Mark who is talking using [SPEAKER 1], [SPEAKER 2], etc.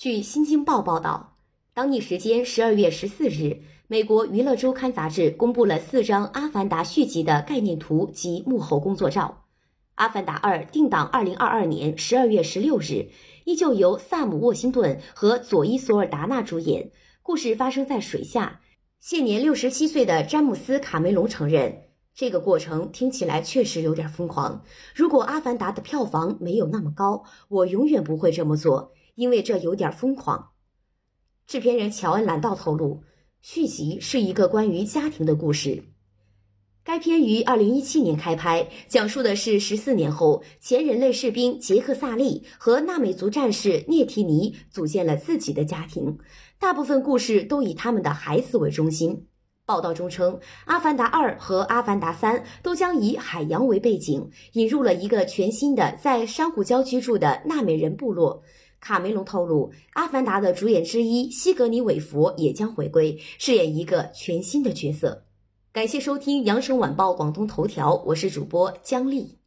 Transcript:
[SPEAKER 1] 据《新京报》报道，当地时间十二月十四日，美国娱乐周刊杂志公布了四张《阿凡达》续集的概念图及幕后工作照。《阿凡达二》定档二零二二年十二月十六日，依旧由萨姆·沃辛顿和佐伊·索尔达纳主演。故事发生在水下。现年六十七岁的詹姆斯·卡梅隆承认，这个过程听起来确实有点疯狂。如果《阿凡达》的票房没有那么高，我永远不会这么做。因为这有点疯狂，制片人乔恩·兰道透露，续集是一个关于家庭的故事。该片于二零一七年开拍，讲述的是十四年后，前人类士兵杰克·萨利和纳美族战士涅提尼组建了自己的家庭。大部分故事都以他们的孩子为中心。报道中称，《阿凡达二》和《阿凡达三》都将以海洋为背景，引入了一个全新的在珊瑚礁居住的纳美人部落。卡梅隆透露，《阿凡达》的主演之一西格尼·韦弗也将回归，饰演一个全新的角色。感谢收听《羊城晚报广东头条》，我是主播姜丽。